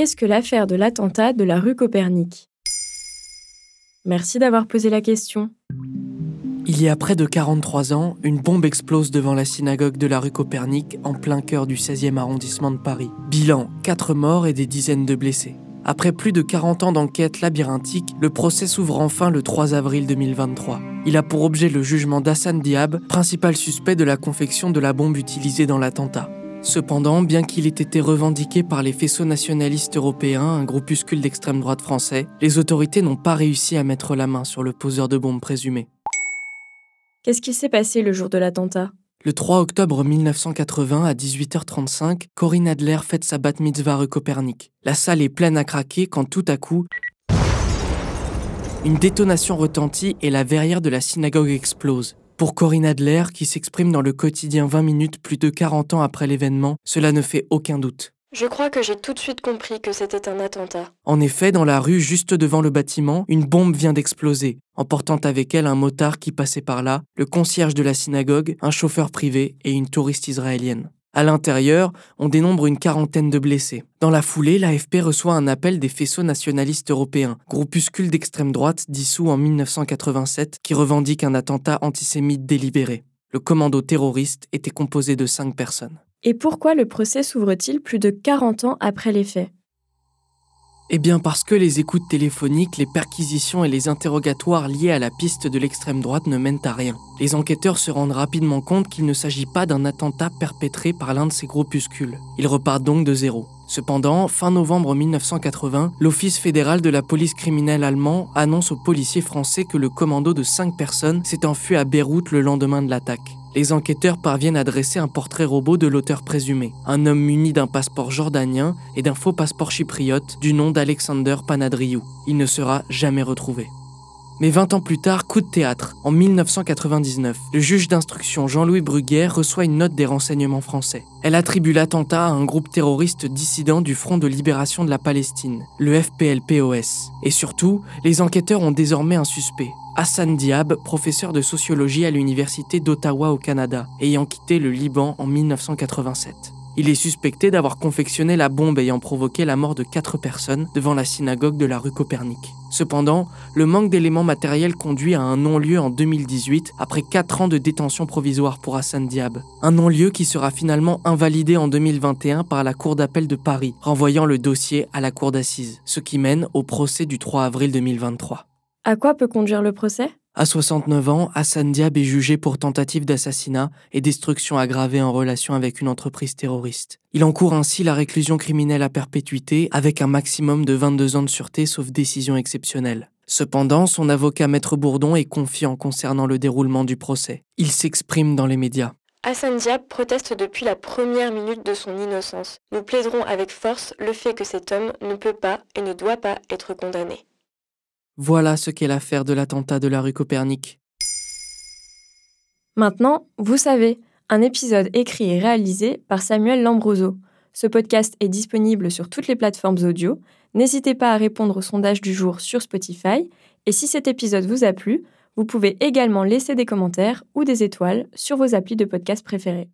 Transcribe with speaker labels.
Speaker 1: Qu'est-ce que l'affaire de l'attentat de la rue Copernic? Merci d'avoir posé la question.
Speaker 2: Il y a près de 43 ans, une bombe explose devant la synagogue de la rue Copernic en plein cœur du 16e arrondissement de Paris. Bilan 4 morts et des dizaines de blessés. Après plus de 40 ans d'enquête labyrinthique, le procès s'ouvre enfin le 3 avril 2023. Il a pour objet le jugement d'Hassan Diab, principal suspect de la confection de la bombe utilisée dans l'attentat. Cependant, bien qu'il ait été revendiqué par les faisceaux nationalistes européens, un groupuscule d'extrême droite français, les autorités n'ont pas réussi à mettre la main sur le poseur de bombes présumé.
Speaker 1: Qu'est-ce qui s'est passé le jour de l'attentat?
Speaker 2: Le 3 octobre 1980 à 18h35, Corinne Adler fête sa bat mitzvah rue Copernic. La salle est pleine à craquer quand tout à coup, une détonation retentit et la verrière de la synagogue explose. Pour Corinne Adler, qui s'exprime dans le quotidien 20 minutes plus de 40 ans après l'événement, cela ne fait aucun doute.
Speaker 1: Je crois que j'ai tout de suite compris que c'était un attentat.
Speaker 2: En effet, dans la rue juste devant le bâtiment, une bombe vient d'exploser, emportant avec elle un motard qui passait par là, le concierge de la synagogue, un chauffeur privé et une touriste israélienne. À l'intérieur, on dénombre une quarantaine de blessés. Dans la foulée, l'AFP reçoit un appel des faisceaux nationalistes européens, groupuscule d'extrême droite dissous en 1987 qui revendique un attentat antisémite délibéré. Le commando terroriste était composé de cinq personnes.
Speaker 1: Et pourquoi le procès s'ouvre-t-il plus de 40 ans après les faits?
Speaker 2: Eh bien parce que les écoutes téléphoniques, les perquisitions et les interrogatoires liés à la piste de l'extrême droite ne mènent à rien. Les enquêteurs se rendent rapidement compte qu'il ne s'agit pas d'un attentat perpétré par l'un de ces groupuscules. Ils repartent donc de zéro. Cependant, fin novembre 1980, l'Office fédéral de la police criminelle allemand annonce aux policiers français que le commando de cinq personnes s'est enfui à Beyrouth le lendemain de l'attaque les enquêteurs parviennent à dresser un portrait robot de l'auteur présumé, un homme muni d'un passeport jordanien et d'un faux passeport chypriote du nom d'Alexander Panadriou. Il ne sera jamais retrouvé. Mais 20 ans plus tard, coup de théâtre. En 1999, le juge d'instruction Jean-Louis Bruguière reçoit une note des renseignements français. Elle attribue l'attentat à un groupe terroriste dissident du Front de libération de la Palestine, le FPLPOS. Et surtout, les enquêteurs ont désormais un suspect, Hassan Diab, professeur de sociologie à l'Université d'Ottawa au Canada, ayant quitté le Liban en 1987. Il est suspecté d'avoir confectionné la bombe ayant provoqué la mort de quatre personnes devant la synagogue de la rue Copernic. Cependant, le manque d'éléments matériels conduit à un non-lieu en 2018 après quatre ans de détention provisoire pour Hassan Diab. Un non-lieu qui sera finalement invalidé en 2021 par la Cour d'appel de Paris, renvoyant le dossier à la Cour d'assises, ce qui mène au procès du 3 avril 2023.
Speaker 1: À quoi peut conduire le procès?
Speaker 2: À 69 ans, Hassan Diab est jugé pour tentative d'assassinat et destruction aggravée en relation avec une entreprise terroriste. Il encourt ainsi la réclusion criminelle à perpétuité avec un maximum de 22 ans de sûreté sauf décision exceptionnelle. Cependant, son avocat Maître Bourdon est confiant concernant le déroulement du procès. Il s'exprime dans les médias.
Speaker 1: Hassan Diab proteste depuis la première minute de son innocence. Nous plaiderons avec force le fait que cet homme ne peut pas et ne doit pas être condamné.
Speaker 2: Voilà ce qu'est l'affaire de l'attentat de la rue Copernic.
Speaker 1: Maintenant, vous savez, un épisode écrit et réalisé par Samuel Lambroso. Ce podcast est disponible sur toutes les plateformes audio. N'hésitez pas à répondre au sondage du jour sur Spotify. Et si cet épisode vous a plu, vous pouvez également laisser des commentaires ou des étoiles sur vos applis de podcast préférés.